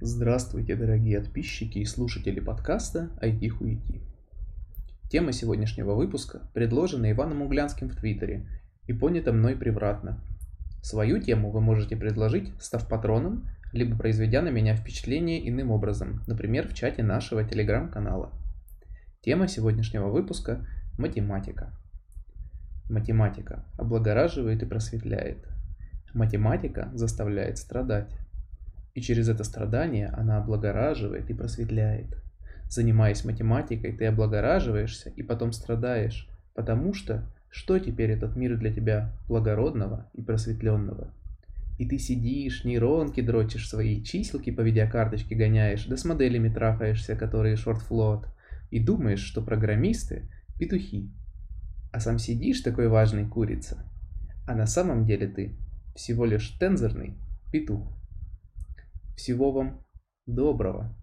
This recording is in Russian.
Здравствуйте, дорогие подписчики и слушатели подкаста IT Хуити. Тема сегодняшнего выпуска предложена Иваном Углянским в Твиттере и понята мной превратно. Свою тему вы можете предложить, став патроном, либо произведя на меня впечатление иным образом, например, в чате нашего телеграм-канала. Тема сегодняшнего выпуска – математика. Математика облагораживает и просветляет. Математика заставляет страдать. И через это страдание она облагораживает и просветляет. Занимаясь математикой, ты облагораживаешься и потом страдаешь, потому что что теперь этот мир для тебя благородного и просветленного? И ты сидишь, нейронки дрочишь свои, чиселки по видеокарточке гоняешь, да с моделями трахаешься, которые шортфлот, и думаешь, что программисты – петухи. А сам сидишь такой важный курица, а на самом деле ты всего лишь тензорный петух. Всего вам доброго!